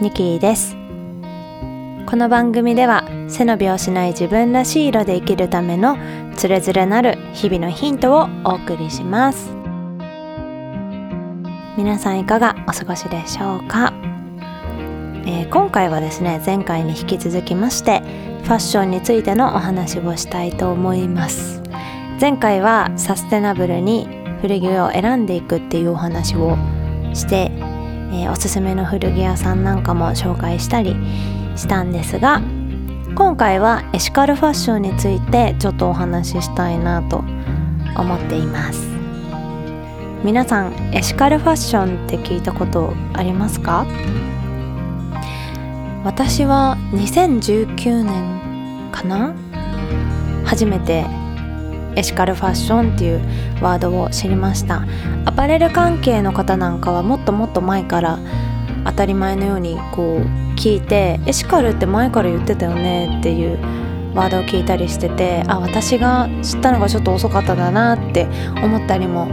ニキーです。この番組では背伸びをしない自分らしい色で生きるためのつれづれなる日々のヒントをお送りします。皆さんいかがお過ごしでしょうか、えー、今回はですね前回に引き続きましてファッションについてのお話をしたいと思います。前回はサステナブルに古着を選んでいくっていうお話をしてえー、おすすめの古着屋さんなんかも紹介したりしたんですが今回はエシカルファッションについてちょっとお話ししたいなと思っています。皆さんエシカルファッションって聞いたことありますか？私は2019年かな？初めてエシカルファッションっていうワードを知りました。アパレル関係の方なんかはもっともっと前から当たり前のようにこう聞いてエシカルって前から言ってたよねっていうワードを聞いたりしててあ私が知ったのがちょっと遅かっただなって思ったりも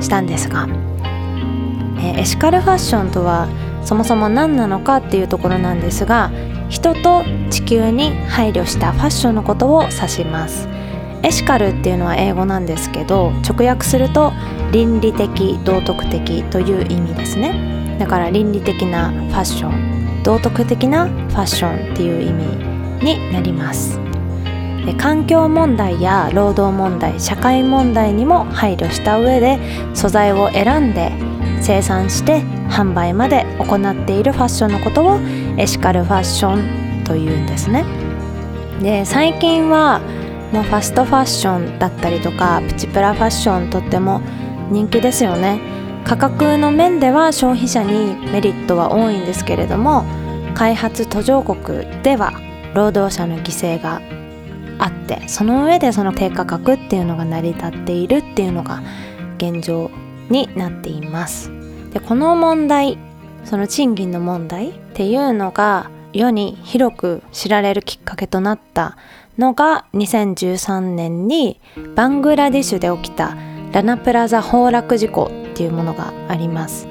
したんですが、えエシカルファッションとはそもそも何なのかっていうところなんですが人と地球に配慮したファッションのことを指します。エシカルっていうのは英語なんですけど直訳すると倫理的道徳的という意味ですね。だから倫理的なファッション道徳的なファッションっていう意味になります。で環境問題や労働問題社会問題にも配慮した上で素材を選んで生産して販売まで行っているファッションのことをエシカルファッションというんですね。で最近はもうファストファッションだったりとかプチプラファッションとっても人気ですよね。価格の面では消費者にメリットは多いんですけれども開発途上国では労働者の犠牲があってその上でその低価格っていうのが成り立っているっていうのが現状になっています。でこの問題その賃金の問題っていうのが世に広く知られるきっかけとなったのが2013年にバングラディッシュで起きたラナプラザ崩落事故っていうものがあります。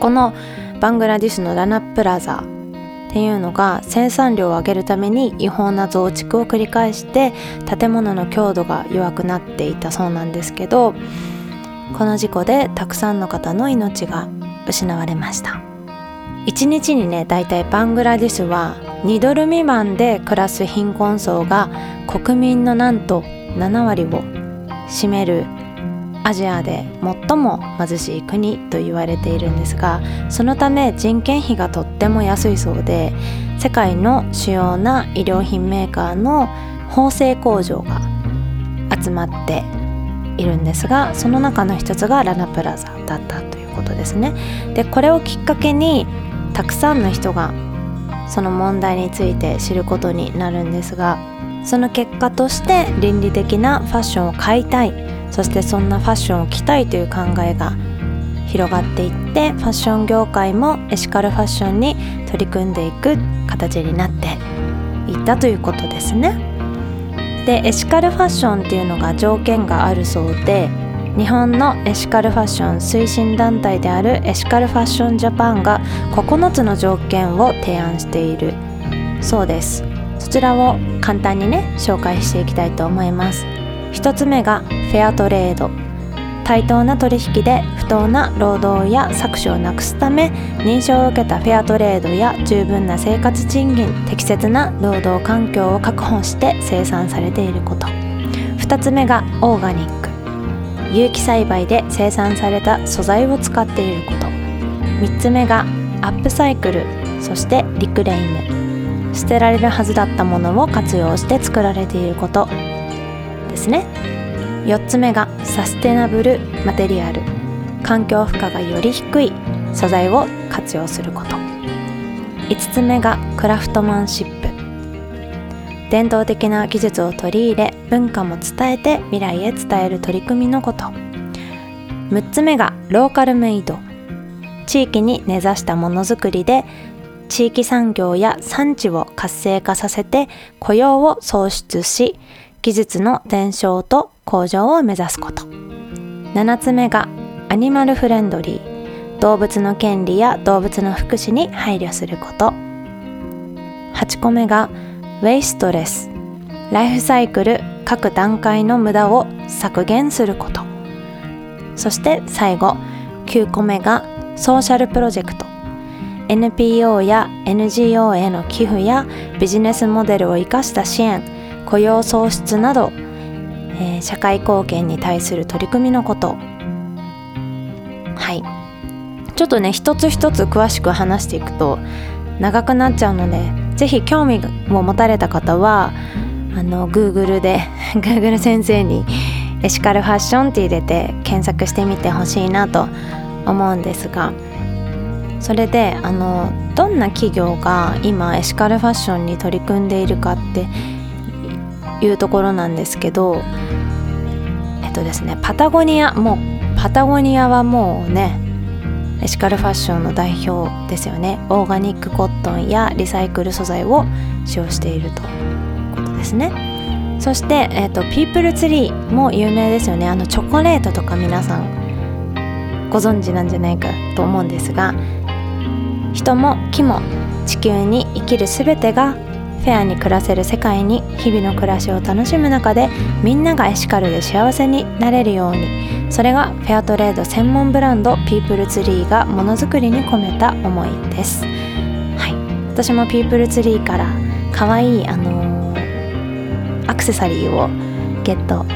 このバングラディッシュのラナプラザっていうのが生産量を上げるために違法な増築を繰り返して建物の強度が弱くなっていたそうなんですけどこの事故でたくさんの方の命が失われました。1日にねだいたいバングラディッシュは2ドル未満で暮らす貧困層が国民のなんと7割を占めるアジアで最も貧しい国と言われているんですがそのため人件費がとっても安いそうで世界の主要な衣料品メーカーの縫製工場が集まっているんですがその中の一つがラナプラザだったということですね。でこれをきっかけにたくさんの人がその問題について知ることになるんですがその結果として倫理的なファッションを買いたいそしてそんなファッションを着たいという考えが広がっていってファッション業界もエシカルファッションに取り組んでいく形になっていったということですね。でエシカルファッションっていうのが条件があるそうで日本のエシカルファッション推進団体であるエシカルファッションジャパンが9つの条件を提案しているそうです。そちらを簡単にね紹介していきたいと思います。1つ目がフェアトレード。対等な取引で不当な労働や搾取をなくすため認証を受けたフェアトレードや十分な生活賃金適切な労働環境を確保して生産されていること。2つ目がオーガニック。有機栽培で生産された素材を使っていること。3つ目がアップサイクルそしてリクレイム捨てられるはずだったものを活用して作られていること。ですね。4つ目がサステナブルマテリアル。環境負荷がより低い素材を活用すること。5つ目がクラフトマンシップ。伝統的な技術を取り入れ文化も伝えて未来へ伝える取り組みのこと。6つ目がローカルメイド。地域に根ざしたものづくりで地域産業や産地を活性化させて雇用を創出し技術の伝承と向上を目指すこと。7つ目がアニマルフレンドリー。動物の権利や動物の福祉に配慮すること。8個目がウェイストレス。ライフサイクル各段階の無駄を削減すること。そして最後9個目がソーシャルプロジェクト。NPO や NGO への寄付やビジネスモデルを生かした支援雇用創出など、えー、社会貢献に対する取り組みのこと。はい。ちょっとね一つ一つ詳しく話していくと長くなっちゃうので是非興味を持たれた方はあの Google で Google 先生にエシカルファッションって入れて検索してみてほしいなと思うんですがそれであのどんな企業が今エシカルファッションに取り組んでいるかっていうところなんですけどえっとですねパタゴニアもうパタゴニアはもうねエシカルファッションの代表ですよね。オーガニックコットンやリサイクル素材を使用しているということですね。そして、えーと、ピープルツリーも有名ですよね。あのチョコレートとか皆さんご存知なんじゃないかと思うんですが人も木も地球に生きる全てがフェアに暮らせる世界に日々の暮らしを楽しむ中でみんながエシカルで幸せになれるように。それがフェアトレード専門ブランドピープルツリーがものづくりに込めた思いです、はい、私もピープルツリーから可愛いあのー、アクセサリーをゲット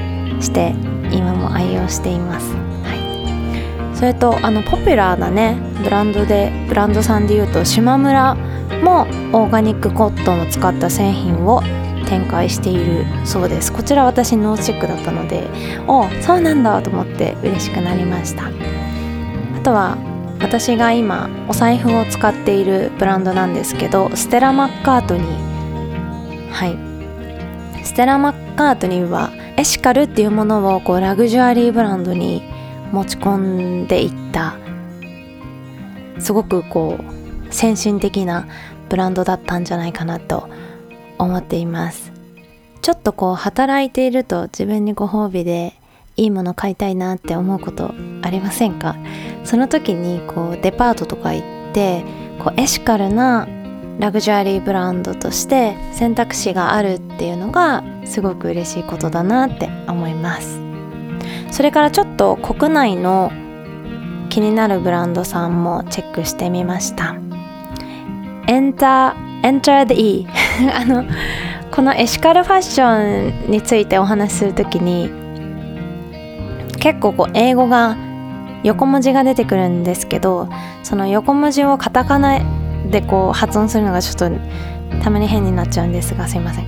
して今も愛用しています、はい、それとあのポピュラーなねブランドでブランドさんでいうと島村もオーガニックコットンを使った製品を展開しているそうです。こちら私ノーチェックだったのでおそうなんだと思って嬉しくなりました。あとは私が今お財布を使っているブランドなんですけどステラ・マッカートニーはい。ステラ・マッカートニーはエシカルっていうものをこうラグジュアリーブランドに持ち込んでいった。すごくこう先進的なブランドだったんじゃないかなと思っています。ちょっとこう働いていると自分にご褒美でいいもの買いたいなって思うことありませんか？その時にこうデパートとか行ってこうエシカルなラグジュアリーブランドとして選択肢があるっていうのがすごく嬉しいことだなって思います。それからちょっと国内の気になるブランドさんもチェックしてみました。Enter, enter the E. あのこのエシカルファッションについてお話しするときに結構こう英語が横文字が出てくるんですけどその横文字をカタカナでこう発音するのがちょっとたまに変になっちゃうんですがすいません。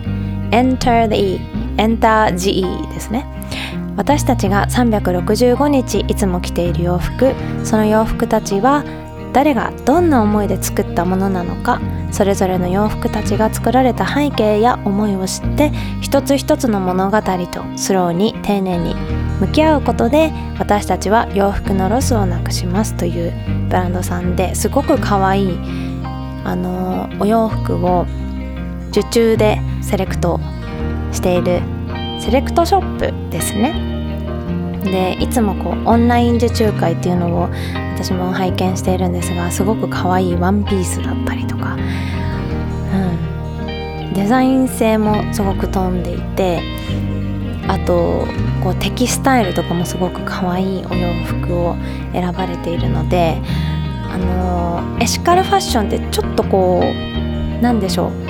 Enter the E. Enter GE ですね。私たちが365日いつも着ている洋服その洋服たちは誰がどんな思いで作ったものなのかそれぞれの洋服たちが作られた背景や思いを知って一つ一つの物語とスローに丁寧に向き合うことで私たちは洋服のロスをなくしますというブランドさんですごく可愛いあのお洋服を受注でセレクトしているセレクトショップですね。でいつもこうオンライン受注会っていうのを私も拝見しているんですがすごく可愛いワンピースだったりとか、うん、デザイン性もすごく飛んでいてあとこうテキスタイルとかもすごく可愛いお洋服を選ばれているのであのエシカルファッションってちょっとこうなんでしょう。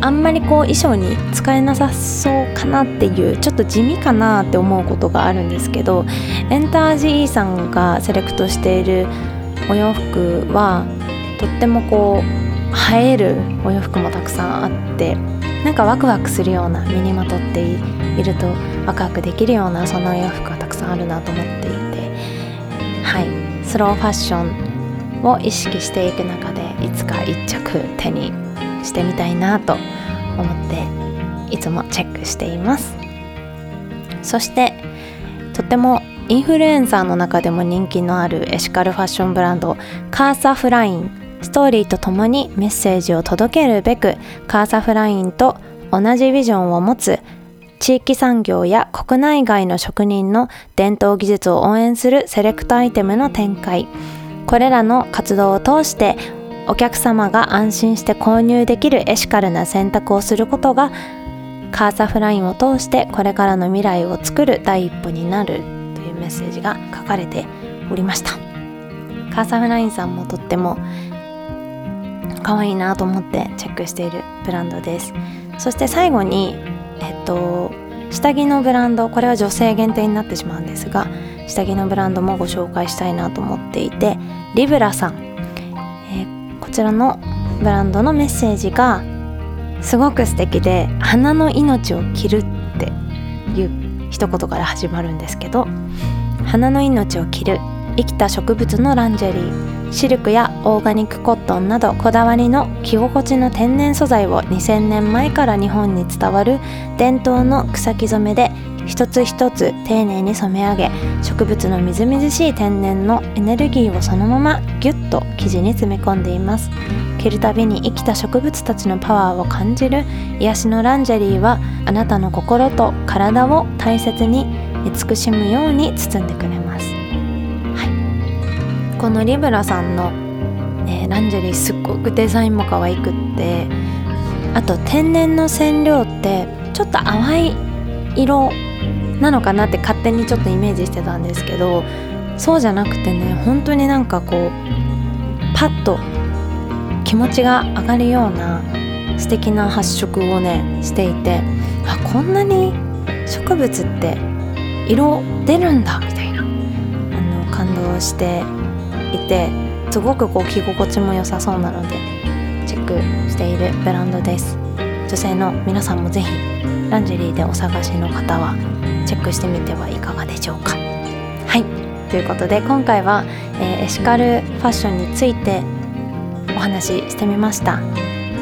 あんまりこう衣装に使えなさそうかなっていうちょっと地味かなって思うことがあるんですけどエンタージーさんがセレクトしているお洋服はとってもこう映えるお洋服もたくさんあってなんかワクワクするような身にまとっているとワクワクできるようなそのお洋服がたくさんあるなと思っていてはい。スローファッションを意識していく中でいつか一着手にしてみたいなと思っていつもチェックしています。そしてとてもインフルエンサーの中でも人気のあるエシカルファッションブランドカーサフラインストーリーとともにメッセージを届けるべくカーサフラインと同じビジョンを持つ地域産業や国内外の職人の伝統技術を応援するセレクトアイテムの展開。これらの活動を通してお客様が安心して購入できるエシカルな選択をすることがカーサフラインを通してこれからの未来を作る第一歩になるというメッセージが書かれておりました。カーサフラインさんもとっても可愛いなと思ってチェックしているブランドです。そして最後にえっと下着のブランド。これは女性限定になってしまうんですが下着のブランドもご紹介したいなと思っていてリブラさん、ちらのブランドのメッセージがすごく素敵で花の命を切るっていう一言から始まるんですけど花の命を切る生きた植物のランジェリーシルクやオーガニックコットンなどこだわりの着心地の天然素材を2000年前から日本に伝わる伝統の草木染めで一つ一つ丁寧に染め上げ植物のみずみずしい天然のエネルギーをそのままギュッと生地に詰め込んでいます。着るたびに生きた植物たちのパワーを感じる癒しのランジェリーはあなたの心と体を大切に慈しむように包んでくれます、はい、このリブラさんの、えー、ランジェリーすっごくデザインも可愛くってあと天然の染料ってちょっと淡い色なのかなって勝手にちょっとイメージしてたんですけどそうじゃなくてね本当になんかこうパッと気持ちが上がるような素敵な発色をねしていてあこんなに植物って色出るんだみたいなあの感動していてすごくこう着心地も良さそうなのでチェックしているブランドです。女性の皆さんもぜひランジェリーでお探しの方はチェックしてみてはいかがでしょうか。はい。ということで今回は、えー、エシカルファッションについてお話ししてみました。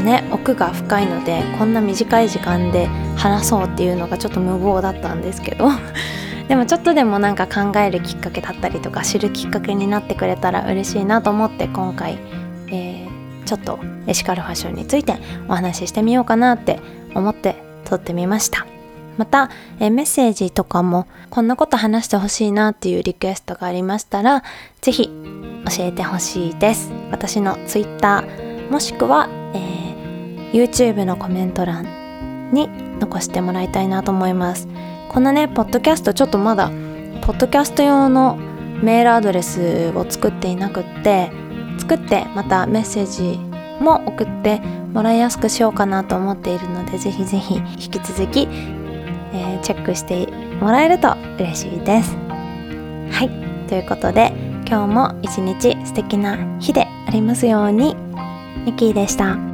ね奥が深いのでこんな短い時間で話そうっていうのがちょっと無謀だったんですけど。でもちょっとでもなんか考えるきっかけだったりとか知るきっかけになってくれたら嬉しいなと思って今回、えー、ちょっとエシカルファッションについてお話ししてみようかなって思って撮ってみました。また、えメッセージとかもこんなこと話してほしいなっていうリクエストがありましたら是非教えてほしいです。私の Twitter もしくは、えー、YouTube のコメント欄に残してもらいたいなと思います。このねポッドキャストちょっとまだポッドキャスト用のメールアドレスを作っていなくって作ってまたメッセージも送ってもらいやすくしようかなと思っているのでぜひぜひ引き続き、えー、チェックしてもらえると嬉しいです。はいということで今日も一日素敵な日でありますようにミキーでした。